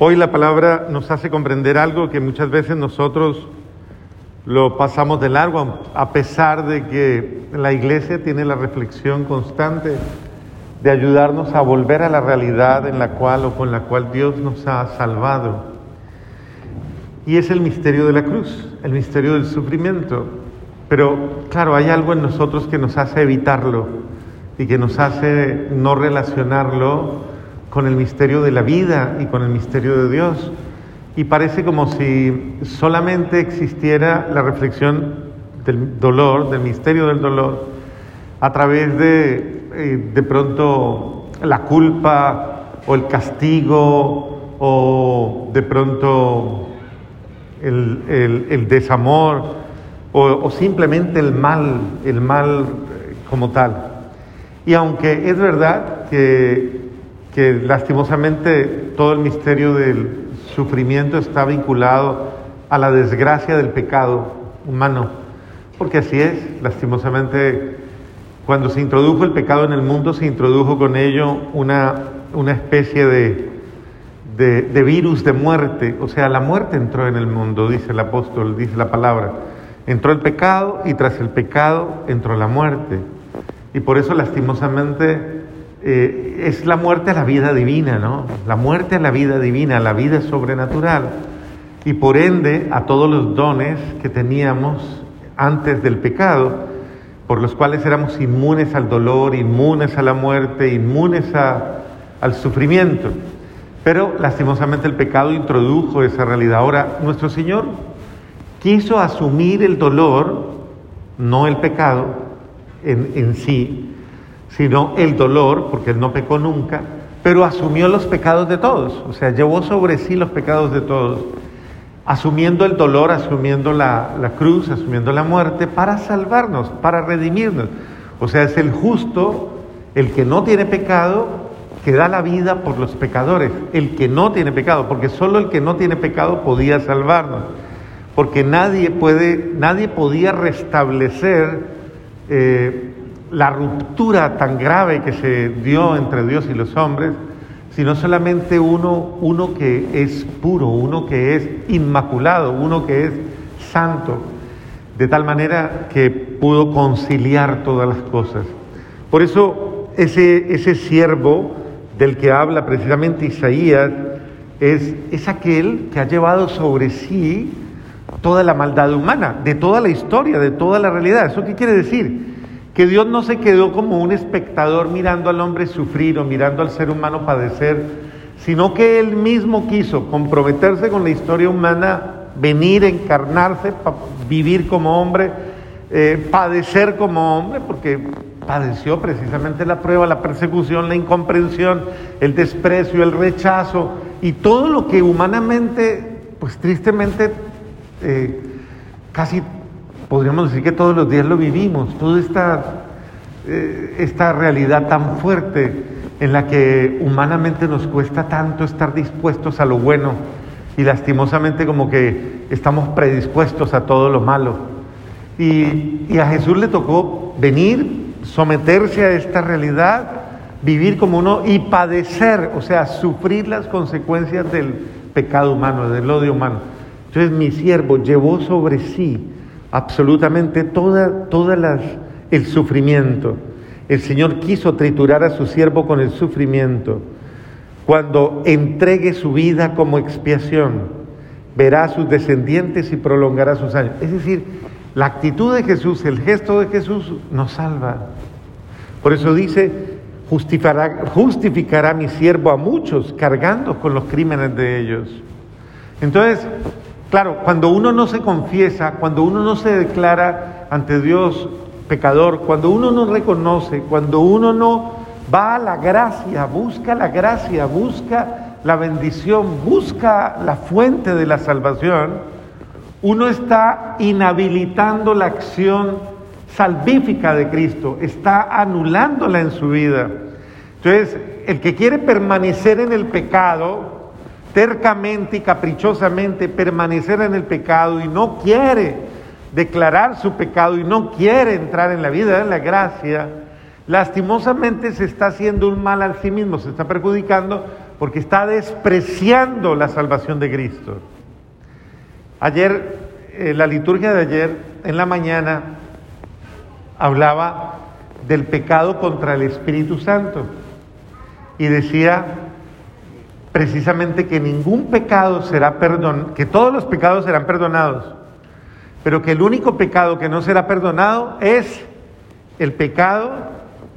Hoy la palabra nos hace comprender algo que muchas veces nosotros lo pasamos de largo, a pesar de que la iglesia tiene la reflexión constante de ayudarnos a volver a la realidad en la cual o con la cual Dios nos ha salvado. Y es el misterio de la cruz, el misterio del sufrimiento. Pero claro, hay algo en nosotros que nos hace evitarlo y que nos hace no relacionarlo con el misterio de la vida y con el misterio de Dios. Y parece como si solamente existiera la reflexión del dolor, del misterio del dolor, a través de, eh, de pronto, la culpa o el castigo o de pronto el, desamor o, o simplemente el mal, el mal como tal. Y aunque es verdad que que lastimosamente todo el misterio del sufrimiento está vinculado a la desgracia del pecado humano, porque así es, lastimosamente, cuando se introdujo el pecado en el mundo, se introdujo con ello una, una especie de, de, de virus de muerte, o sea, la muerte entró en el mundo, dice el apóstol, dice la palabra. Entró el pecado y tras el pecado entró la muerte. Y por eso lastimosamente eh, es la muerte a la vida divina, ¿no? La muerte a la vida divina, la vida sobrenatural. Y por ende a todos los dones que teníamos antes del pecado, por los cuales éramos inmunes al dolor, inmunes a la muerte, inmunes al sufrimiento. Pero lastimosamente el pecado introdujo esa realidad. Ahora, nuestro Señor quiso asumir el dolor, no el pecado en, en sí, sino el dolor, porque él no pecó nunca, pero asumió los pecados de todos, o sea, llevó sobre sí los pecados de todos, asumiendo el dolor, asumiendo la, la cruz, asumiendo la muerte, para salvarnos, para redimirnos. O sea, es el justo, el que no tiene pecado, que da la vida por los pecadores, el que no tiene pecado, porque solo el que no tiene pecado podía salvarnos, porque nadie puede, nadie podía restablecer eh, la ruptura tan grave que se dio entre Dios y los hombres, sino solamente uno, uno que es puro, uno que es inmaculado, uno que es santo, de tal manera que pudo conciliar todas las cosas. Por eso ese, ese siervo del que habla precisamente Isaías es, es aquel que ha llevado sobre sí toda la maldad humana, de toda la historia, de toda la realidad. ¿Eso qué quiere decir? Que Dios no se quedó como un espectador mirando al hombre sufrir o mirando al ser humano padecer, sino que Él mismo quiso comprometerse con la historia humana, venir, encarnarse, vivir como hombre, eh, padecer como hombre, porque padeció precisamente la prueba, la persecución, la incomprensión, el desprecio, el rechazo y todo lo que humanamente, pues tristemente, eh, casi podríamos decir que todos los días lo vivimos, toda esta, eh, esta realidad tan fuerte en la que humanamente nos cuesta tanto estar dispuestos a lo bueno y lastimosamente como que estamos predispuestos a todo lo malo. Y, y a Jesús le tocó venir, someterse a esta realidad, vivir como uno y padecer, o sea, sufrir las consecuencias del pecado humano, del odio humano. Entonces mi siervo llevó sobre sí absolutamente toda, todas las, el sufrimiento. El Señor quiso triturar a su siervo con el sufrimiento. Cuando entregue su vida como expiación, verá a sus descendientes y prolongará sus años. Es decir, la actitud de Jesús, el gesto de Jesús nos salva. Por eso dice, justificará, justificará mi siervo a muchos cargando con los crímenes de ellos. Entonces, Claro, cuando uno no se confiesa, cuando uno no se declara ante Dios pecador, cuando uno no reconoce, cuando uno no va a la gracia, busca la gracia, busca la bendición, busca la fuente de la salvación, uno está inhabilitando la acción salvífica de Cristo, está anulándola en su vida. Entonces, el que quiere permanecer en el pecado, tercamente y caprichosamente permanecer en el pecado y no quiere declarar su pecado y no quiere entrar en la vida de la gracia, lastimosamente se está haciendo un mal a sí mismo, se está perjudicando porque está despreciando la salvación de Cristo. Ayer, en la liturgia de ayer, en la mañana, hablaba del pecado contra el Espíritu Santo y decía precisamente que ningún pecado será perdonado, que todos los pecados serán perdonados, pero que el único pecado que no será perdonado es el pecado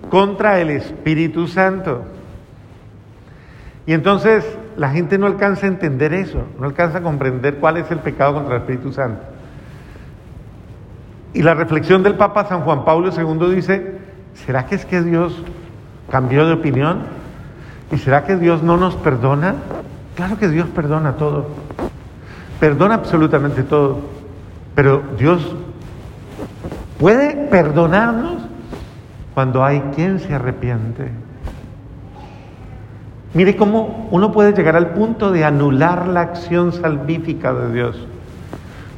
contra el Espíritu Santo. Y entonces la gente no alcanza a entender eso, no alcanza a comprender cuál es el pecado contra el Espíritu Santo. Y la reflexión del Papa San Juan Pablo II dice, ¿será que es que Dios cambió de opinión? ¿Y será que Dios no nos perdona? Claro que Dios perdona todo, perdona absolutamente todo, pero Dios puede perdonarnos cuando hay quien se arrepiente. Mire cómo uno puede llegar al punto de anular la acción salvífica de Dios.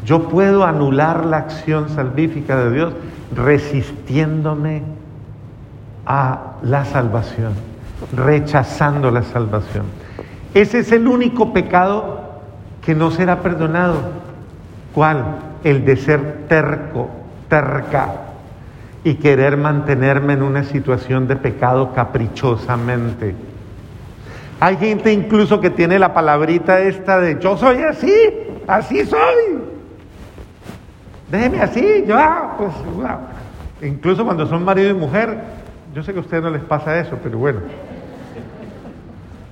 Yo puedo anular la acción salvífica de Dios resistiéndome a la salvación, rechazando la salvación. Ese es el único pecado que no será perdonado. ¿Cuál? El de ser terco, terca y querer mantenerme en una situación de pecado caprichosamente. Hay gente incluso que tiene la palabrita esta de yo soy así, así soy. Déjeme así, yo, ah, pues, incluso cuando son marido y mujer, yo sé que a ustedes no les pasa eso, pero bueno.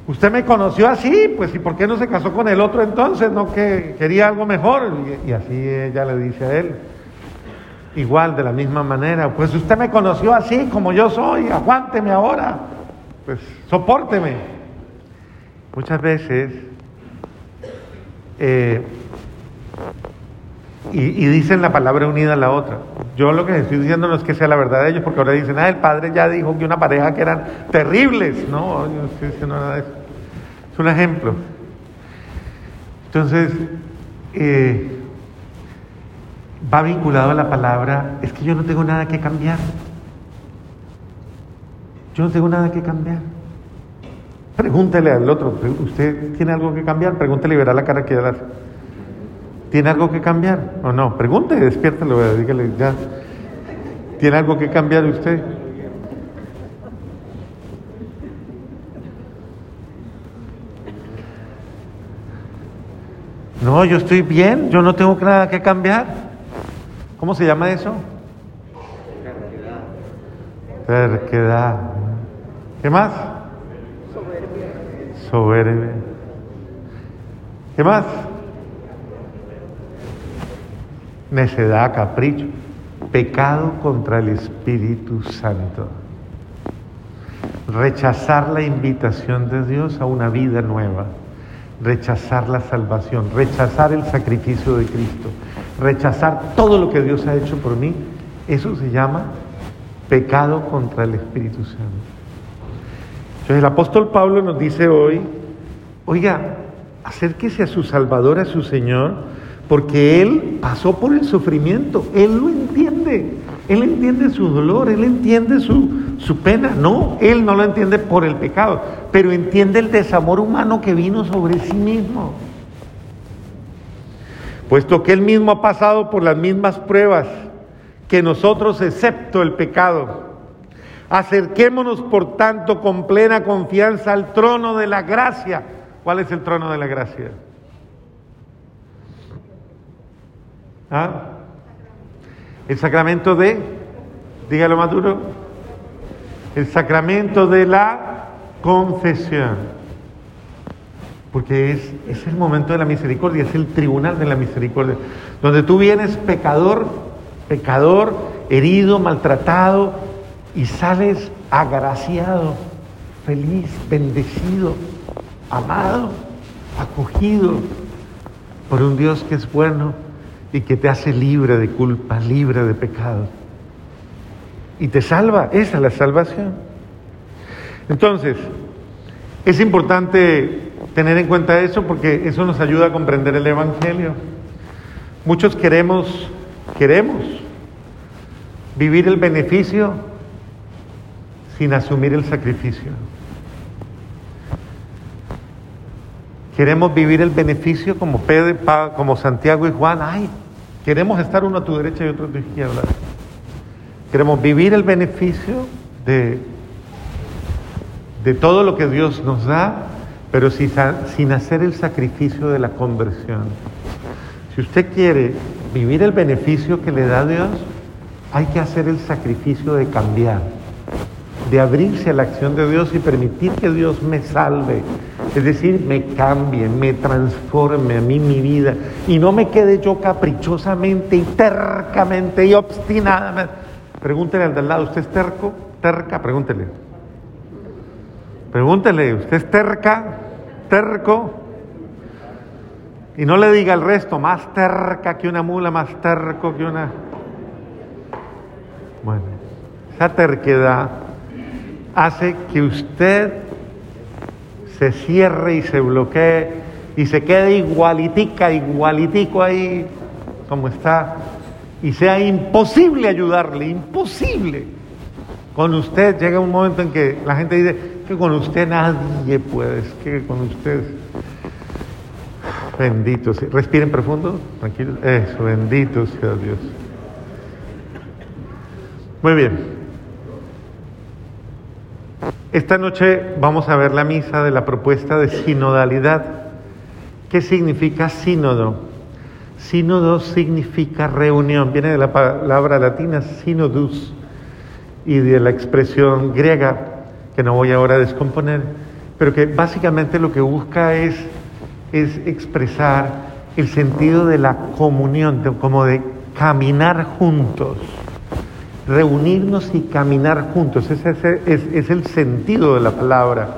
Usted me conoció así, pues ¿y por qué no se casó con el otro entonces? No que quería algo mejor. Y, así ella le dice a él, igual de la misma manera, pues usted me conoció así como yo soy, aguánteme ahora, pues sopórteme. Muchas veces, eh, y, dicen la palabra unida a la otra. Yo lo que estoy diciendo no es que sea la verdad de ellos, porque ahora dicen, ah, el padre ya dijo que una pareja que eran terribles. No, yo no estoy diciendo nada de eso. Es un ejemplo. Entonces, eh, va vinculado a la palabra, es que yo no tengo nada que cambiar. Yo no tengo nada que cambiar. Pregúntele al otro, ¿usted tiene algo que cambiar? Pregúntele y verá la cara que ya hace. ¿Tiene algo que cambiar o no? Pregunte, despiértelo, dígale ya. ¿Tiene algo que cambiar usted? No, yo estoy bien, yo no tengo nada que cambiar. ¿Cómo se llama eso? Terquedad. Terquedad. ¿Qué más? soberbia. ¿Qué más? Necedad, capricho, pecado contra el Espíritu Santo. Rechazar la invitación de Dios a una vida nueva, rechazar la salvación, rechazar el sacrificio de Cristo, rechazar todo lo que Dios ha hecho por mí, eso se llama pecado contra el Espíritu Santo. Entonces el apóstol Pablo nos dice hoy, oiga, acérquese a su Salvador, a su Señor, porque Él pasó por el sufrimiento, Él lo entiende, Él entiende su dolor, Él entiende su, su pena. No, Él no lo entiende por el pecado, pero entiende el desamor humano que vino sobre sí mismo. Puesto que Él mismo ha pasado por las mismas pruebas que nosotros, excepto el pecado, Acerquémonos, por tanto, con plena confianza al trono de la gracia. ¿Cuál es el trono de la gracia? ¿Ah? El sacramento de, dígalo más duro, el sacramento de la confesión. Porque es, es el momento de la misericordia, es el tribunal de la misericordia, donde tú vienes pecador, pecador, herido, maltratado, y sales agraciado, feliz, bendecido, amado, acogido por un Dios que es bueno y que te hace libre de culpa, libre de pecado. Y te salva, esa es la salvación. Entonces, es importante tener en cuenta eso porque eso nos ayuda a comprender el Evangelio. Muchos queremos, queremos vivir el beneficio sin asumir el sacrificio. Queremos vivir el beneficio como Pedro, como Santiago y Juan. Ay, queremos estar uno a tu derecha y otro a tu izquierda. Queremos vivir el beneficio de, de todo lo que Dios nos da, pero sin, sin hacer el sacrificio de la conversión. Si usted quiere vivir el beneficio que le da Dios, hay que hacer el sacrificio de cambiar, de abrirse a la acción de Dios y permitir que Dios me salve. Es decir, me cambie, me transforme a mí mi vida y no me quede yo caprichosamente y tercamente y obstinadamente. Pregúntele al de al lado, ¿usted es terco? ¿Terca? Pregúntele. Pregúntele, ¿usted es terca? ¿Terco? Y no le diga al resto, más terca que una mula, más terco que una... Bueno, esa terquedad hace que usted se cierre y se bloquee y se quede igualitica, igualitico ahí como está y sea imposible ayudarle, imposible. Con usted llega un momento en que la gente dice que con usted nadie puede, es que con usted Bendito sea. Respiren profundo, tranquilos. Eso, bendito sea Dios. Muy bien. Esta noche vamos a ver la misa de la propuesta de sinodalidad. ¿Qué significa sínodo? Sínodo significa reunión, viene de la palabra latina sinodus y de la expresión griega, que no voy ahora a descomponer, pero que básicamente lo que busca es es expresar el sentido de la comunión, como de caminar juntos, reunirnos y caminar juntos. Ese es, el sentido de la palabra,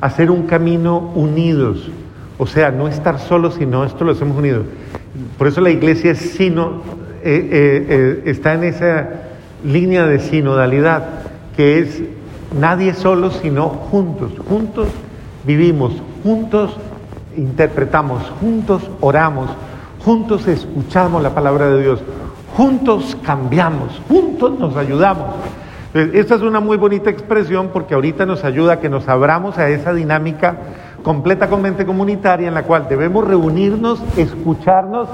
hacer un camino unidos, o sea, no estar solos, sino esto lo hacemos unidos. Por eso la iglesia es sino, eh, eh, eh, está en esa línea de sinodalidad, que es nadie solo, sino juntos. Juntos vivimos, juntos interpretamos, juntos oramos, juntos escuchamos la palabra de Dios, juntos cambiamos, juntos nos ayudamos. Esta es una muy bonita expresión porque ahorita nos ayuda a que nos abramos a esa dinámica completamente comunitaria en la cual debemos reunirnos, escucharnos,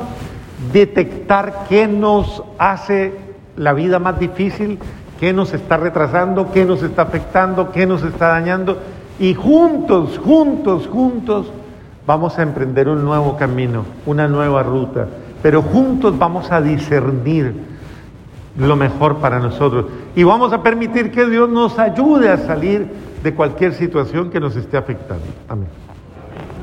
detectar qué nos hace la vida más difícil, qué nos está retrasando, qué nos está afectando, qué nos está dañando y juntos, juntos, juntos vamos a emprender un nuevo camino, una nueva ruta, pero juntos vamos a discernir lo mejor para nosotros y vamos a permitir que Dios nos ayude a salir de cualquier situación que nos esté afectando. Amén.